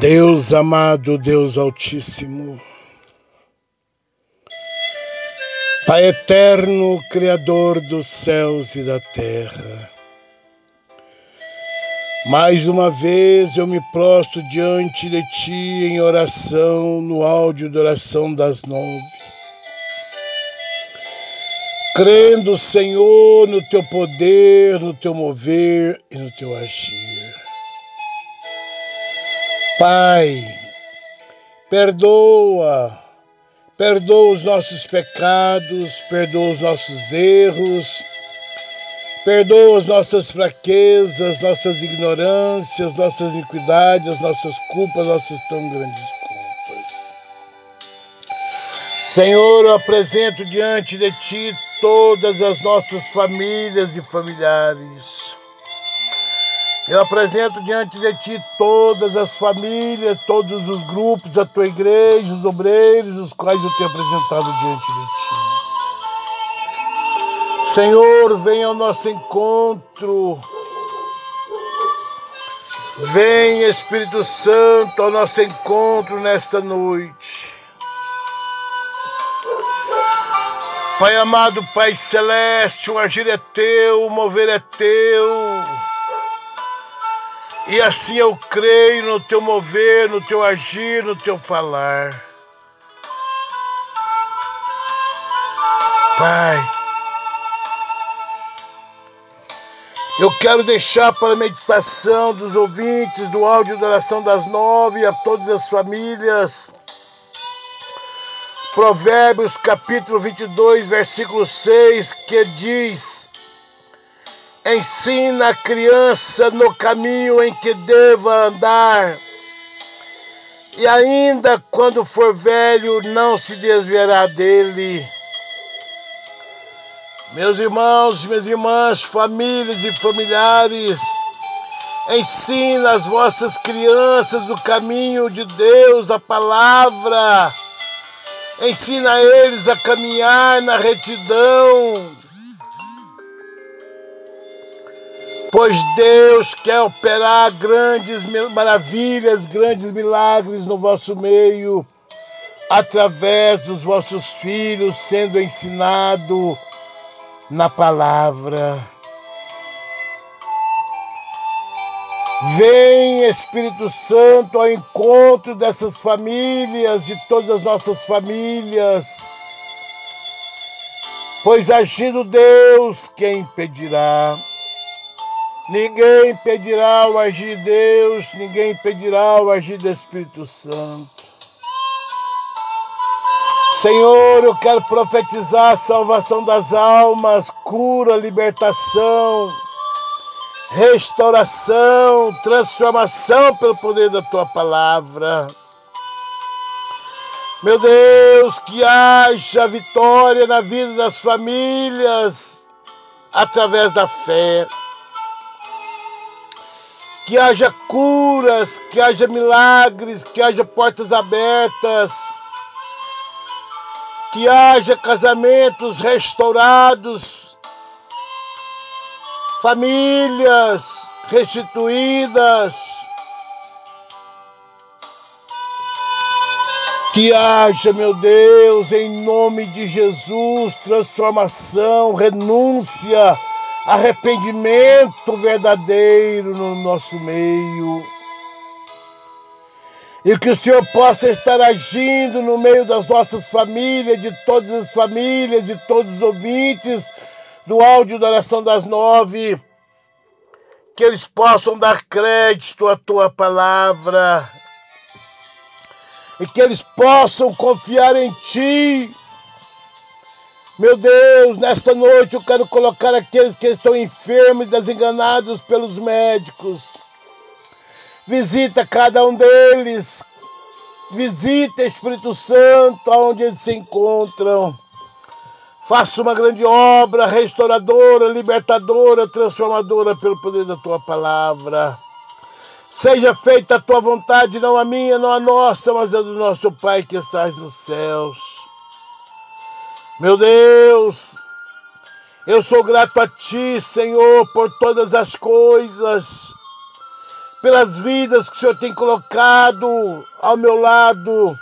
Deus amado, Deus Altíssimo, Pai eterno, Criador dos céus e da terra, mais uma vez eu me prostro diante de Ti em oração, no áudio de oração das nove, crendo, Senhor, no Teu poder, no Teu mover e no Teu agir. Pai, perdoa, perdoa os nossos pecados, perdoa os nossos erros, perdoa as nossas fraquezas, nossas ignorâncias, nossas iniquidades, nossas culpas, nossas tão grandes culpas. Senhor, eu apresento diante de Ti todas as nossas famílias e familiares. Eu apresento diante de ti todas as famílias, todos os grupos da tua igreja, os obreiros, os quais eu tenho apresentado diante de ti. Senhor, venha ao nosso encontro. Vem, Espírito Santo, ao nosso encontro nesta noite. Pai amado, Pai celeste, o agir é teu, o mover é teu. E assim eu creio no teu mover, no teu agir, no teu falar. Pai, eu quero deixar para a meditação dos ouvintes do áudio da oração das nove a todas as famílias. Provérbios capítulo 22, versículo 6, que diz: Ensina a criança no caminho em que deva andar, e ainda quando for velho, não se desviará dele. Meus irmãos, minhas irmãs, famílias e familiares, ensina as vossas crianças o caminho de Deus, a palavra. Ensina eles a caminhar na retidão, pois Deus quer operar grandes maravilhas, grandes milagres no vosso meio, através dos vossos filhos sendo ensinado na palavra. Vem Espírito Santo ao encontro dessas famílias, de todas as nossas famílias, pois agindo Deus, quem impedirá? Ninguém pedirá o agir de Deus, ninguém pedirá o agir do Espírito Santo. Senhor, eu quero profetizar a salvação das almas, cura, libertação, restauração, transformação pelo poder da tua palavra. Meu Deus, que haja vitória na vida das famílias através da fé que haja curas, que haja milagres, que haja portas abertas, que haja casamentos restaurados, famílias restituídas, que haja, meu Deus, em nome de Jesus, transformação, renúncia arrependimento verdadeiro no nosso meio. E que o Senhor possa estar agindo no meio das nossas famílias, de todas as famílias, de todos os ouvintes do áudio da oração das nove. Que eles possam dar crédito à tua palavra. E que eles possam confiar em ti meu Deus, nesta noite eu quero colocar aqueles que estão enfermos e desenganados pelos médicos. Visita cada um deles. Visita Espírito Santo aonde eles se encontram. Faça uma grande obra restauradora, libertadora, transformadora pelo poder da tua palavra. Seja feita a tua vontade, não a minha, não a nossa, mas a do nosso Pai que estás nos céus. Meu Deus, eu sou grato a Ti, Senhor, por todas as coisas, pelas vidas que o Senhor tem colocado ao meu lado.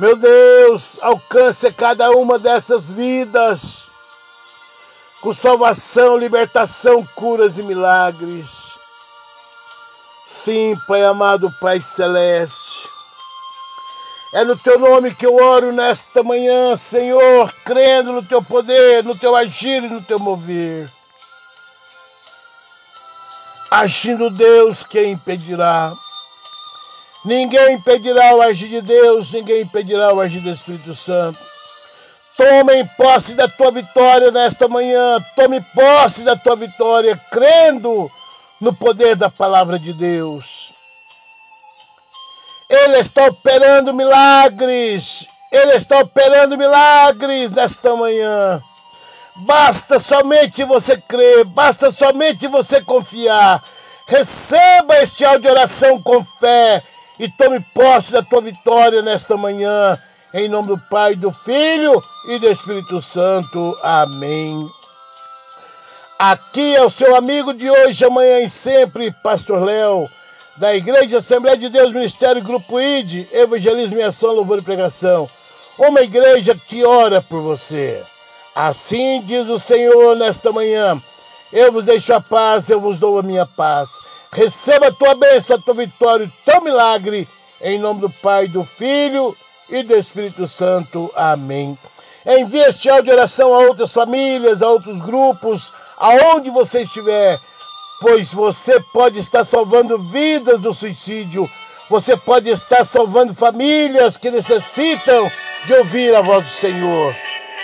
Meu Deus, alcance cada uma dessas vidas com salvação, libertação, curas e milagres. Sim, Pai amado, Pai celeste. É no teu nome que eu oro nesta manhã, Senhor, crendo no teu poder, no teu agir e no teu mover. Agindo Deus, quem impedirá? Ninguém impedirá o agir de Deus, ninguém impedirá o agir do Espírito Santo. Tome posse da tua vitória nesta manhã, tome posse da tua vitória, crendo no poder da palavra de Deus. Ele está operando milagres, ele está operando milagres nesta manhã. Basta somente você crer, basta somente você confiar. Receba este áudio de oração com fé e tome posse da tua vitória nesta manhã. Em nome do Pai, do Filho e do Espírito Santo. Amém. Aqui é o seu amigo de hoje, amanhã e sempre, Pastor Léo, da Igreja Assembleia de Deus, Ministério Grupo ID, Evangelismo e Ação, Louvor e Pregação. Uma igreja que ora por você. Assim diz o Senhor nesta manhã: Eu vos deixo a paz, eu vos dou a minha paz. Receba a tua bênção, a tua vitória, o teu milagre, em nome do Pai, do Filho e do Espírito Santo. Amém. Envie este áudio de oração a outras famílias, a outros grupos, aonde você estiver, pois você pode estar salvando vidas do suicídio, você pode estar salvando famílias que necessitam de ouvir a voz do Senhor.